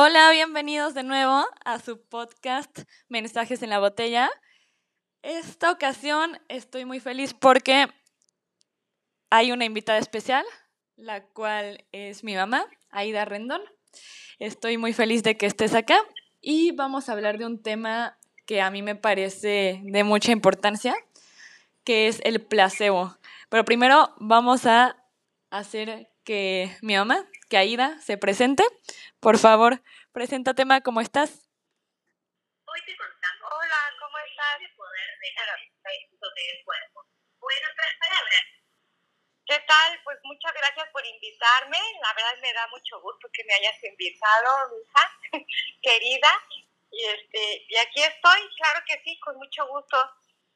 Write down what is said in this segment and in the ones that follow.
Hola, bienvenidos de nuevo a su podcast Mensajes en la botella. Esta ocasión estoy muy feliz porque hay una invitada especial, la cual es mi mamá, Aida Rendón. Estoy muy feliz de que estés acá y vamos a hablar de un tema que a mí me parece de mucha importancia, que es el placebo. Pero primero vamos a hacer que mi mamá, que Aida, se presente. Por favor, preséntate, Ma, ¿cómo estás? Hoy te contamos. Hola, ¿cómo estás? De poder del cuerpo. Bueno, otras palabras. ¿Qué tal? Pues muchas gracias por invitarme. La verdad me da mucho gusto que me hayas invitado, hija querida. Y, este, y aquí estoy, claro que sí, con mucho gusto,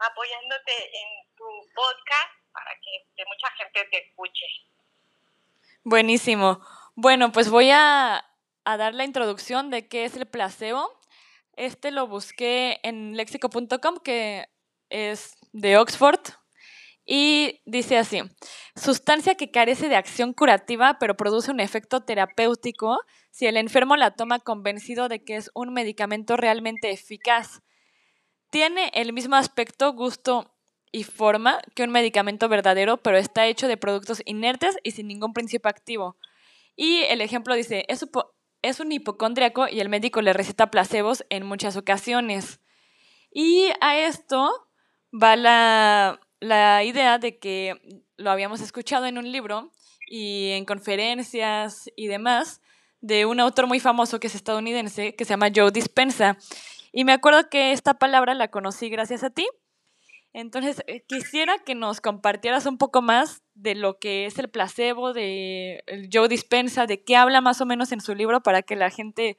apoyándote en tu podcast para que mucha gente te escuche. Buenísimo. Bueno, pues voy a, dar la introducción de qué es el placebo. Este lo busqué en lexico.com, que es de Oxford, y dice así, sustancia que carece de acción curativa pero produce un efecto terapéutico si el enfermo la toma convencido de que es un medicamento realmente eficaz. Tiene el mismo aspecto, gusto y forma que un medicamento verdadero, pero está hecho de productos inertes y sin ningún principio activo. Y el ejemplo dice, es, es un hipocondriaco y el médico le receta placebos en muchas ocasiones. Y a esto va la, la idea de que lo habíamos escuchado en un libro y en conferencias y demás de un autor muy famoso que es estadounidense, que se llama Joe Dispensa. Y me acuerdo que esta palabra la conocí gracias a ti, entonces, eh, quisiera que nos compartieras un poco más de lo que es el placebo, de Joe Dispensa, de qué habla más o menos en su libro para que la gente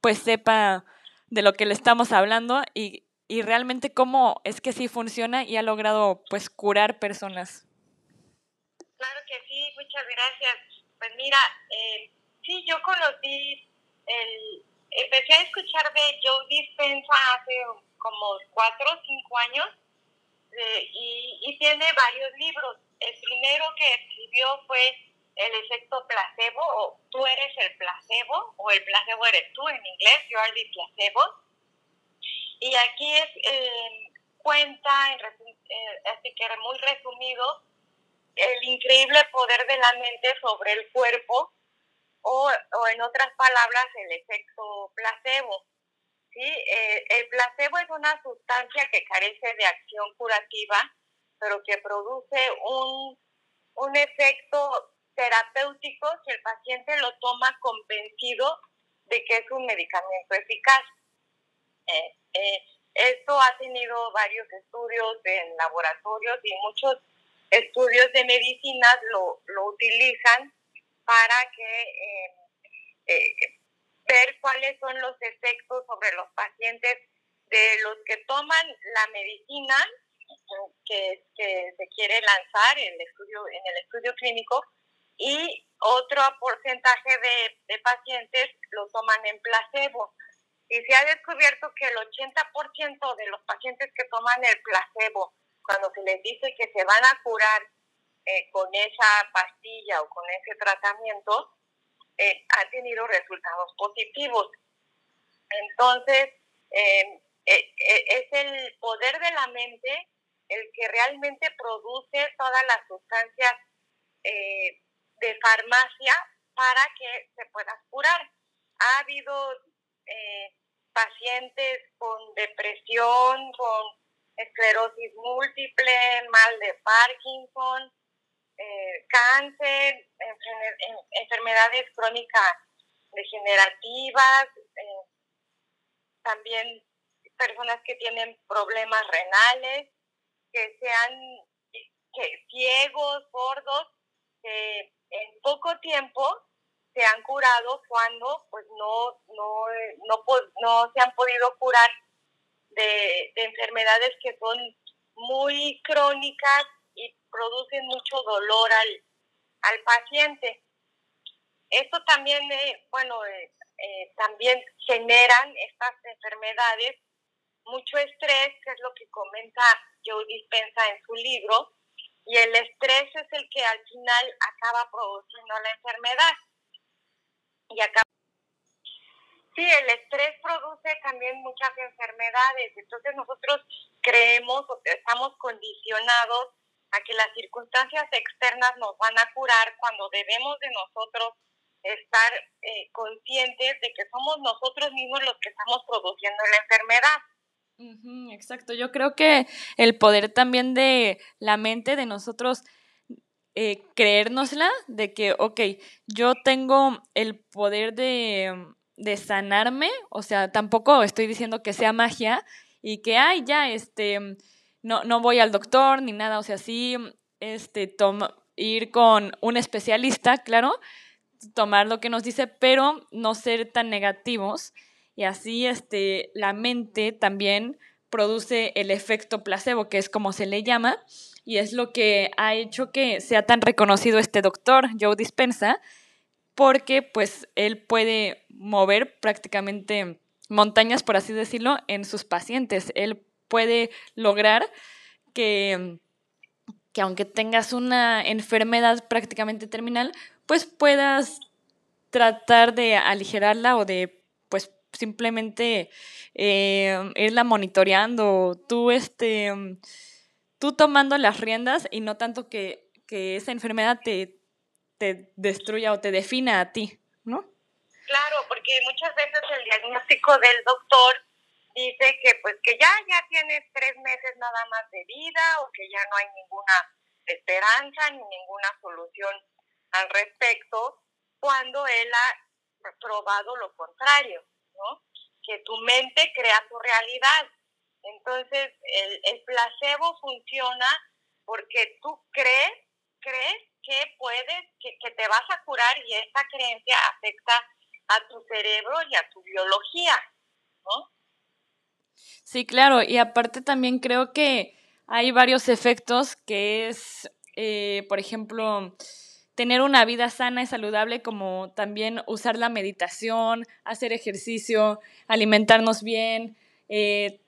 pues sepa de lo que le estamos hablando y, y realmente cómo es que sí funciona y ha logrado pues curar personas. Claro que sí, muchas gracias. Pues mira, eh, sí, yo conocí, el, empecé a escuchar de Joe Dispensa hace como cuatro o cinco años y, tiene varios libros. El primero que escribió fue El efecto placebo, o Tú eres el placebo, o El placebo eres tú en inglés, You are the placebo. Y aquí es, eh, cuenta, eh, así que muy resumido, el increíble poder de la mente sobre el cuerpo, o, o en otras palabras, el efecto placebo. ¿Sí? Eh, el placebo es una sustancia que carece de acción curativa, pero que produce un, un efecto terapéutico si el paciente lo toma convencido de que es un medicamento eficaz. Eh, eh, esto ha tenido varios estudios en laboratorios y muchos estudios de medicina lo, lo utilizan para que ver cuáles son los efectos sobre los pacientes de los que toman la medicina que, se quiere lanzar en el estudio, en el estudio clínico y otro porcentaje de, pacientes lo toman en placebo. Y se ha descubierto que el 80% de los pacientes que toman el placebo, cuando se les dice que se van a curar eh, con esa pastilla o con ese tratamiento, eh, ha tenido resultados positivos. Entonces, eh, eh, es el poder de la mente el que realmente produce todas las sustancias de farmacia para que se pueda curar. Ha habido pacientes con depresión, con esclerosis múltiple, mal de Parkinson, eh, cáncer, enfermedades crónicas degenerativas, eh, también personas que tienen problemas renales, que sean que, ciegos, gordos, que en poco tiempo se han curado cuando pues no, no, no, no se han podido curar de, de enfermedades que son muy crónicas producen mucho dolor al, al paciente. Esto también, eh, bueno, eh, eh, también generan estas enfermedades mucho estrés, que es lo que comenta Joe Dispensa en su libro, y el estrés es el que al final acaba produciendo la enfermedad. Y acaba sí, el estrés produce también muchas enfermedades. Entonces nosotros creemos o estamos condicionados a que las circunstancias externas nos van a curar cuando debemos de nosotros estar eh, conscientes de que somos nosotros mismos los que estamos produciendo la enfermedad. exacto, yo creo que el poder también de la mente de nosotros eh, creérnosla de que, ok, yo tengo el poder de, de, sanarme, o sea, tampoco estoy diciendo que sea magia y que, ay, ya, este, no, no voy al doctor ni nada, o sea, sí, este, toma, ir con un especialista, claro, tomar lo que nos dice, pero no ser tan negativos y así, este, la mente también produce el efecto placebo, que es como se le llama, y es lo que ha hecho que sea tan reconocido este doctor, Joe Dispensa, porque pues él puede mover prácticamente montañas, por así decirlo, en sus pacientes. Él puede lograr que, que aunque tengas una enfermedad prácticamente terminal, pues puedas tratar de aligerarla o de pues simplemente eh, irla monitoreando. Tú este tú tomando las riendas y no tanto que, esa enfermedad te, te destruya o te defina a ti, ¿no? Claro, porque muchas veces el diagnóstico del doctor dice que pues que ya, ya tienes tres meses nada más de vida o que ya no hay ninguna esperanza ni ninguna solución al respecto, cuando él ha probado lo contrario, ¿no? Que tu mente crea tu realidad entonces, el, el placebo funciona porque tú crees, crees que puedes, que, que te vas a curar y esta creencia afecta a tu cerebro y a tu biología, ¿no? Sí, claro, y aparte también creo que hay varios efectos que es, eh, por ejemplo, tener una vida sana y saludable, como también usar la meditación, hacer ejercicio, alimentarnos bien, eh,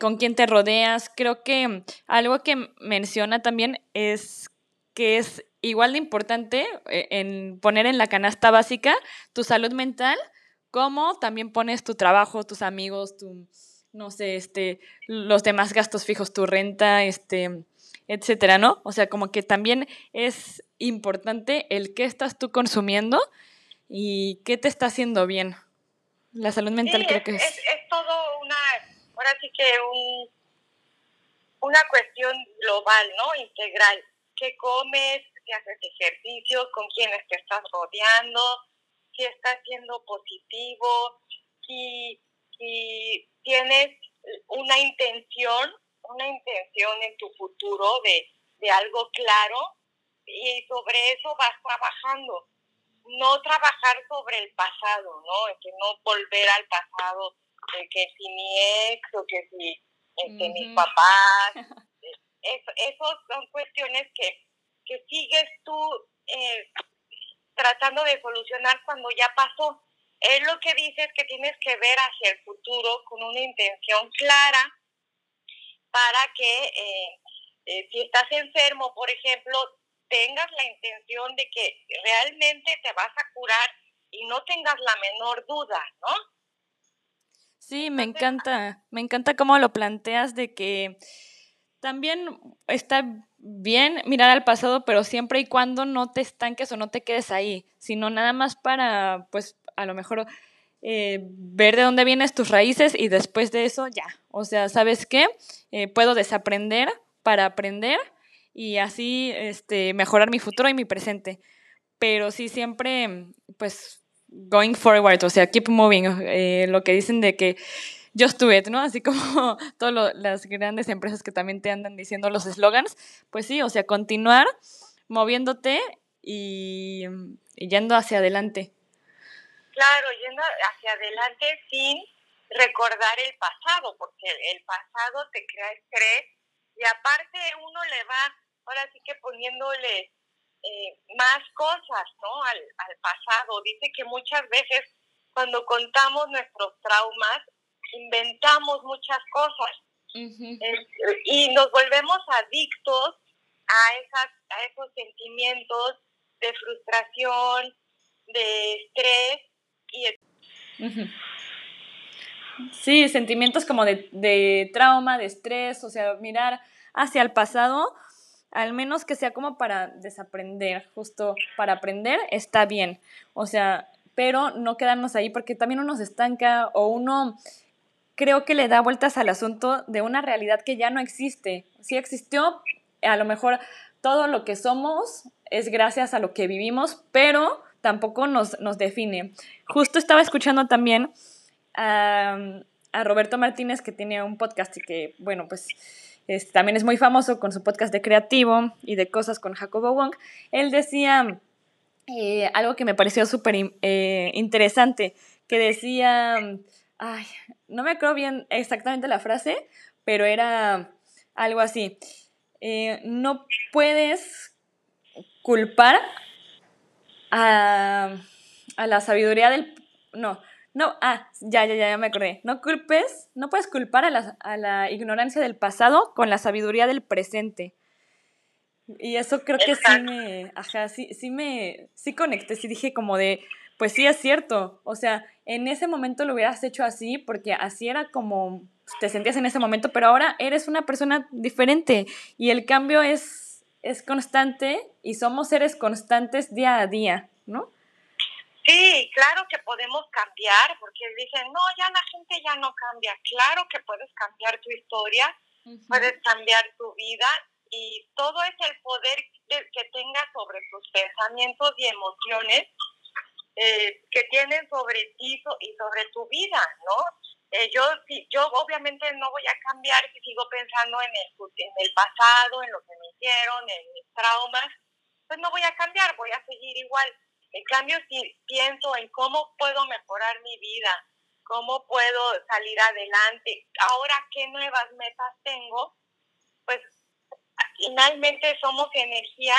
con quién te rodeas. Creo que algo que menciona también es que es igual de importante eh, en poner en la canasta básica tu salud mental, como también pones tu trabajo, tus amigos, tu, no sé, este, los demás gastos fijos, tu renta, este, etcétera, ¿no? O sea, como que también es importante el qué estás tú consumiendo y qué te está haciendo bien. La salud mental creo que es, es todo una ahora sí que un, una cuestión global, ¿no? Integral. ¿Qué comes? ¿Si haces ejercicio? ¿Con quiénes te estás rodeando? ¿Si estás siendo positivo? Si, si tienes una intención, una intención en tu futuro de, de algo claro y sobre eso vas trabajando. No trabajar sobre el pasado, ¿no? Que no volver al pasado que si mi ex o que si este, mis papás. Eso, esos son cuestiones que, que sigues tú eh, tratando de solucionar cuando ya pasó. Él lo que dice es que tienes que ver hacia el futuro con una intención clara para que eh, eh, si estás enfermo, por ejemplo, tengas la intención de que realmente te vas a curar y no tengas la menor duda, ¿no? Sí, me encanta, me encanta cómo lo planteas de que también está bien mirar al pasado, pero siempre y cuando no te estanques o no te quedes ahí, sino nada más para, pues, a lo mejor eh, ver de dónde vienes tus raíces y después de eso ya. O sea, ¿sabes qué? Eh, puedo desaprender para aprender y así este, mejorar mi futuro y mi presente. Pero sí, siempre, pues, going forward, o sea, keep moving, eh, lo que dicen de que just do it, ¿no? Así como todas las grandes empresas que también te andan diciendo los eslogans, pues sí, o sea, continuar moviéndote y, yendo hacia adelante. Claro, yendo hacia adelante sin recordar el pasado, porque el pasado te crea estrés y aparte uno le va, ahora sí que poniéndole eh, más cosas ¿no? Al, al pasado. Dice que muchas veces cuando contamos nuestros traumas, inventamos muchas cosas y nos volvemos adictos a, esas, a esos sentimientos de frustración, de estrés. Y... Sí, sentimientos como de, de trauma, de estrés, o sea, mirar hacia el pasado, al menos que sea como para desaprender, justo para aprender, está bien. O sea, pero no quedarnos ahí porque también uno se estanca o uno creo que le da vueltas al asunto de una realidad que ya no existe. Si existió, a lo mejor todo lo que somos es gracias a lo que vivimos, pero tampoco nos, nos define. Justo estaba escuchando también a, Roberto Martínez, que tiene un podcast y que, bueno, pues también es muy famoso con su podcast de creativo y de cosas con Jacobo Wong. Él decía eh, algo que me pareció súper eh, interesante, que decía, ay, no me acuerdo bien exactamente la frase, pero era algo así. Eh, no puedes culpar a, a, la sabiduría del... No, no, ah, ya, ya, ya, me acordé. No culpes, no puedes culpar a la, a la ignorancia del pasado con la sabiduría del presente. Y eso creo que sí me, ajá, sí, sí me, sí conecté, sí dije como de, pues sí es cierto, o sea, en ese momento lo hubieras hecho así porque así era como te sentías en ese momento, pero ahora eres una persona diferente y el cambio es, es constante y somos seres constantes día a día, ¿no? Sí, claro que podemos cambiar, porque dicen, no, ya la gente ya no cambia. Claro que puedes cambiar tu historia, puedes cambiar tu vida y todo es el poder que tengas sobre tus pensamientos y emociones eh, que tienen sobre ti y sobre tu vida, ¿no? Eh, yo, yo obviamente no voy a cambiar si sigo pensando en el, en el pasado, en lo que me hicieron, en mis traumas, pues no voy a cambiar, voy a seguir igual. En cambio, si pienso en cómo puedo mejorar mi vida, cómo puedo salir adelante, ahora qué nuevas metas tengo, pues finalmente somos energía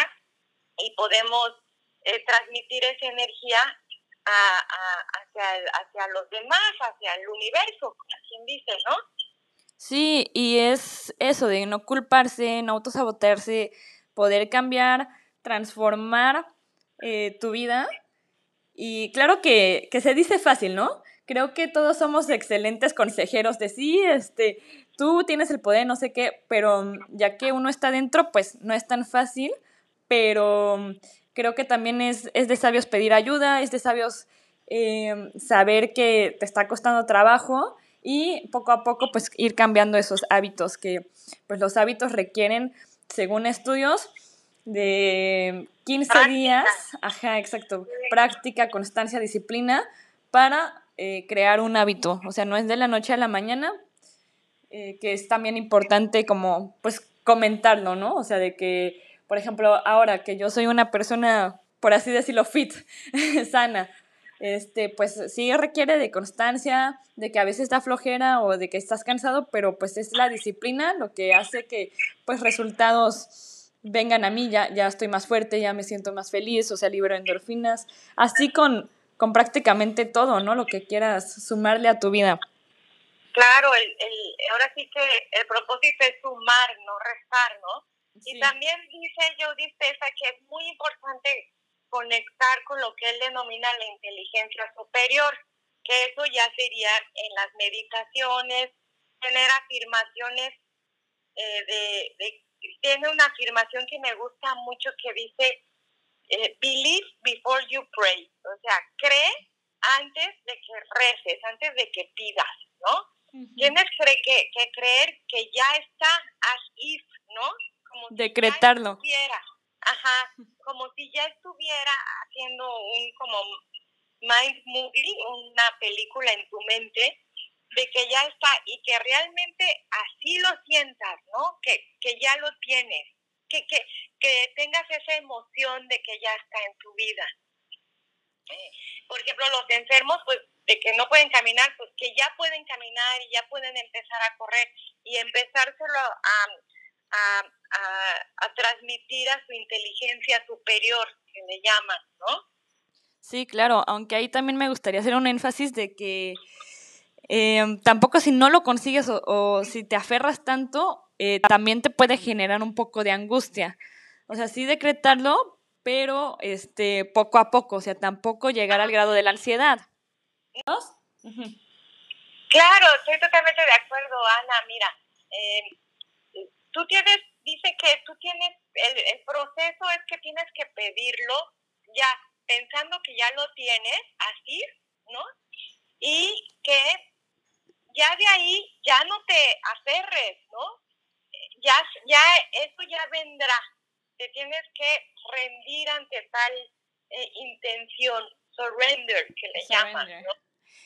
y podemos eh, transmitir esa energía hacia, hacia los demás, hacia el universo, quien dice, ¿no? Sí, y es eso de no culparse, no autosabotearse, poder cambiar, transformar eh, tu vida. Y claro que, que se dice fácil, ¿no? Creo que todos somos excelentes consejeros de sí, este, tú tienes el poder, no sé qué, pero ya que uno está dentro, pues no es tan fácil, pero creo que también es, es de sabios pedir ayuda, es de sabios eh, saber que te está costando trabajo y poco a poco pues ir cambiando esos hábitos que pues los hábitos requieren según estudios de 15 días, ajá, exacto, práctica, constancia, disciplina para eh, crear un hábito, o sea, no es de la noche a la mañana, eh, que es también importante como pues comentarlo, ¿no? O sea, de que, por ejemplo, ahora que yo soy una persona, por así decirlo, fit, sana, este, pues sí requiere de constancia, de que a veces da flojera o de que estás cansado, pero pues es la disciplina lo que hace que pues resultados vengan a mí, ya, ya estoy más fuerte, ya me siento más feliz, o sea, libero endorfinas, así con, con prácticamente todo, ¿no? Lo que quieras sumarle a tu vida. Claro, el, el, ahora sí que el propósito es sumar, no restar, ¿no? Y también dice yo Pesa que es muy importante conectar con lo que él denomina la inteligencia superior, que eso ya sería en las meditaciones, tener afirmaciones eh, de, tiene una afirmación que me gusta mucho que dice, eh, believe before you pray, o sea, cree antes de que reces, antes de que pidas, ¿no? Tienes que, que, creer que ya está as if, ¿no? Como Decretarlo. Ajá, como si ya estuviera haciendo un como mind movie, una película en tu mente, de que ya está y que realmente así lo sientas, ¿no? Que, que ya lo tienes, que, que, que tengas esa emoción de que ya está en tu vida. Por ejemplo, los enfermos, pues de que no pueden caminar, pues que ya pueden caminar y ya pueden empezar a correr y empezárselo a, a, a, transmitir a su inteligencia superior, que le llaman, ¿no? Sí, claro, aunque ahí también me gustaría hacer un énfasis de que em, tampoco si no lo consigues o, si te aferras tanto, eh, también te puede generar un poco de angustia. O sea, sí decretarlo, pero este, poco a poco, o sea, tampoco llegar al grado de la ansiedad. ¿No? Claro, estoy totalmente de acuerdo, Ana. Mira, eh, tú tienes, dice que tú tienes, el, el proceso es que tienes que pedirlo ya pensando que ya lo tienes, así, ¿no? Y que ya de ahí ya no te aferres, ¿no? Ya, ya eso ya vendrá. Te tienes que rendir ante tal eh, intención, surrender, que le llaman, ¿no?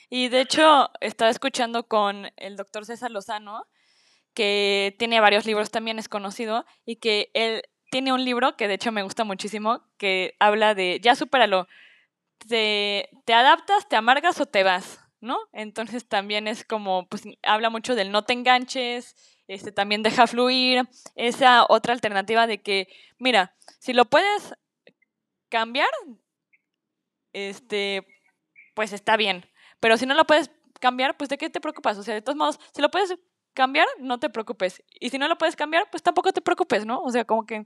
Y de hecho, estaba escuchando con el doctor César Lozano, que tiene varios libros también, es conocido, y que él tiene un libro que de hecho me gusta muchísimo, que habla de, ya supéralo, te, te adaptas, te amargas o te vas, ¿no? Entonces también es como, pues habla mucho del no te enganches, este, también deja fluir, esa otra alternativa de que, mira, si lo puedes cambiar, este, pues está bien, pero si no lo puedes cambiar, pues de qué te preocupas, o sea, de todos modos, si lo puedes cambiar, no te preocupes, y si no lo puedes cambiar, pues tampoco te preocupes, ¿no? O sea, como que,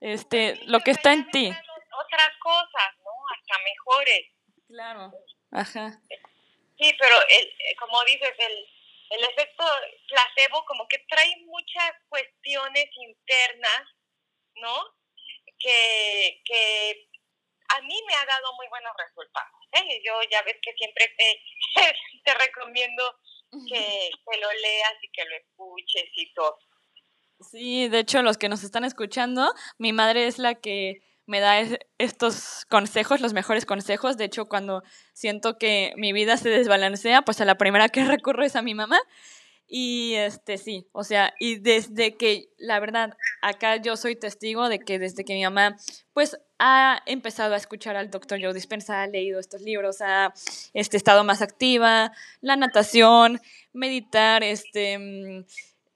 este, lo que está en ti. Otras cosas, ¿no? Hasta mejores. Claro. Ajá. Sí, pero el, como dices, el, el efecto placebo como que trae muchas cuestiones internas, ¿no? Que, que a mí me ha dado muy buenos resultados. ¿eh? Yo ya ves que siempre te, te recomiendo que, que lo leas y que lo escuches y todo. Sí, de hecho, los que nos están escuchando, mi madre es la que me da estos consejos, los mejores consejos. De hecho, cuando siento que mi vida se desbalancea, pues a la primera que recurro es a mi mamá. Y este sí, o sea, y desde que, la verdad, acá yo soy testigo de que desde que mi mamá, pues, ha empezado a escuchar al doctor Joe Dispensa, ha leído estos libros, ha este, estado más activa, la natación, meditar, este, mm,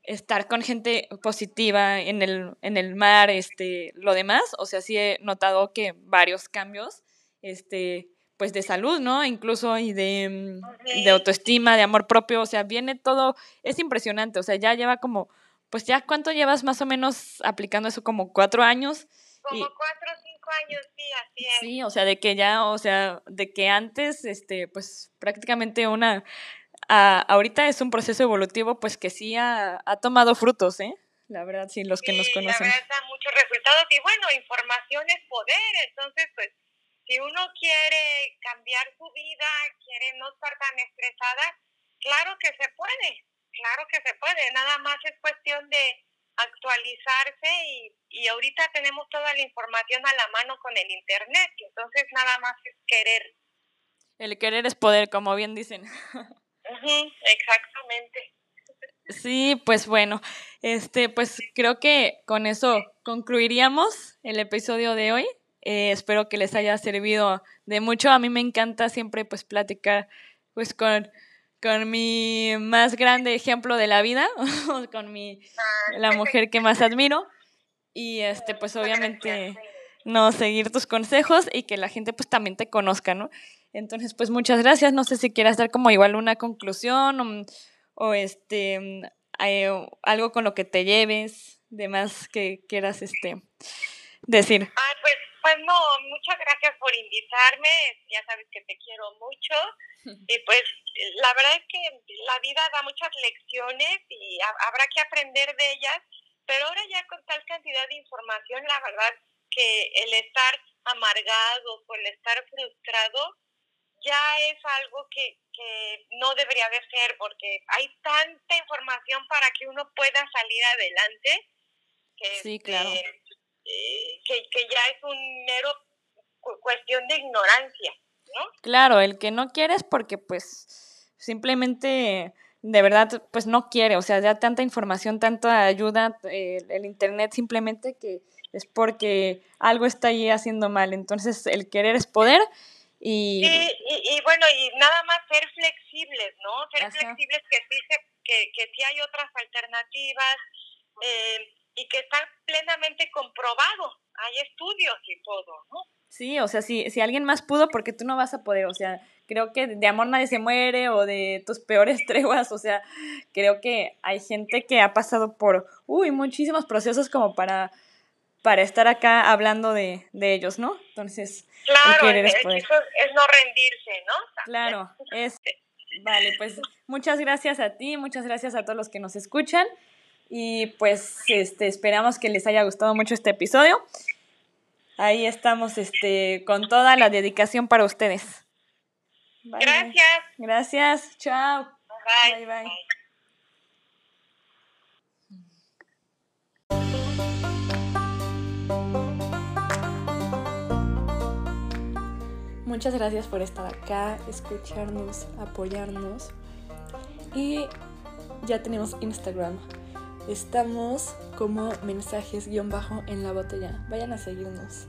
estar con gente positiva en el, en el mar, este, lo demás, o sea, sí he notado que varios cambios, este, pues de salud, ¿no? Incluso y de, mm, de autoestima, de amor propio, o sea, viene todo, es impresionante, o sea, ya lleva como, pues ya cuánto llevas más o menos aplicando eso, como cuatro años. Como cuatro o cinco años, sí, así es. Sí, o sea, de que ya, o sea, de que antes, este, pues prácticamente una ahorita es un proceso evolutivo pues que sí ha, tomado frutos, ¿eh? La verdad, sí, los que nos conocen. La verdad, da muchos resultados y bueno, información es poder, entonces pues si uno quiere cambiar su vida, quiere no estar tan estresada, claro que se puede, claro que se puede, nada más es cuestión de actualizarse y, y ahorita tenemos toda la información a la mano con el internet, entonces nada más es querer. El querer es poder, como bien dicen. exactamente. Sí, pues bueno, este, pues creo que con eso concluiríamos el episodio de hoy. Eh, espero que les haya servido de mucho. A mí me encanta siempre pues platicar pues con, con mi más grande ejemplo de la vida, con mi ah. la mujer que más admiro. Y este, pues obviamente no seguir tus consejos y que la gente pues también te conozca, ¿no? Entonces, pues muchas gracias. No sé si quieras dar como igual una conclusión o, este algo con lo que te lleves, de más que quieras este decir. Ah, pues, pues no, muchas gracias por invitarme. Ya sabes que te quiero mucho. Y pues la verdad es que la vida da muchas lecciones y habrá que aprender de ellas. Pero ahora ya con tal cantidad de información, la verdad que el estar amargado o el estar frustrado ya es algo que, que no debería de ser porque hay tanta información para que uno pueda salir adelante que, sí, claro. Eh, que, que, ya es un mero cuestión de ignorancia, ¿no? Claro, el que no quiere es porque pues simplemente de verdad pues no quiere, o sea, ya tanta información, tanta ayuda, eh, el internet simplemente que es porque algo está ahí haciendo mal, entonces el querer es poder y... y, bueno, y nada más ser flexibles, ¿no? Ser flexibles que sí, que, que sí hay otras alternativas eh, y que están plenamente comprobados. Hay estudios y todo, ¿no? Sí, o sea, si, si alguien más pudo, porque tú no vas a poder, o sea, creo que de amor nadie se muere o de tus peores treguas, o sea, creo que hay gente que ha pasado por, uy, muchísimos procesos como para para estar acá hablando de, de ellos, ¿no? Entonces, claro, es, es, no rendirse, ¿no? Claro, es Vale, pues muchas gracias a ti, muchas gracias a todos los que nos escuchan y pues este, esperamos que les haya gustado mucho este episodio. Ahí estamos este, con toda la dedicación para ustedes. Gracias. Gracias, chao. bye. bye. Muchas gracias por estar acá, escucharnos, apoyarnos. Y ya tenemos Instagram. Estamos como mensajes guion bajo en la botella. Vayan a seguirnos.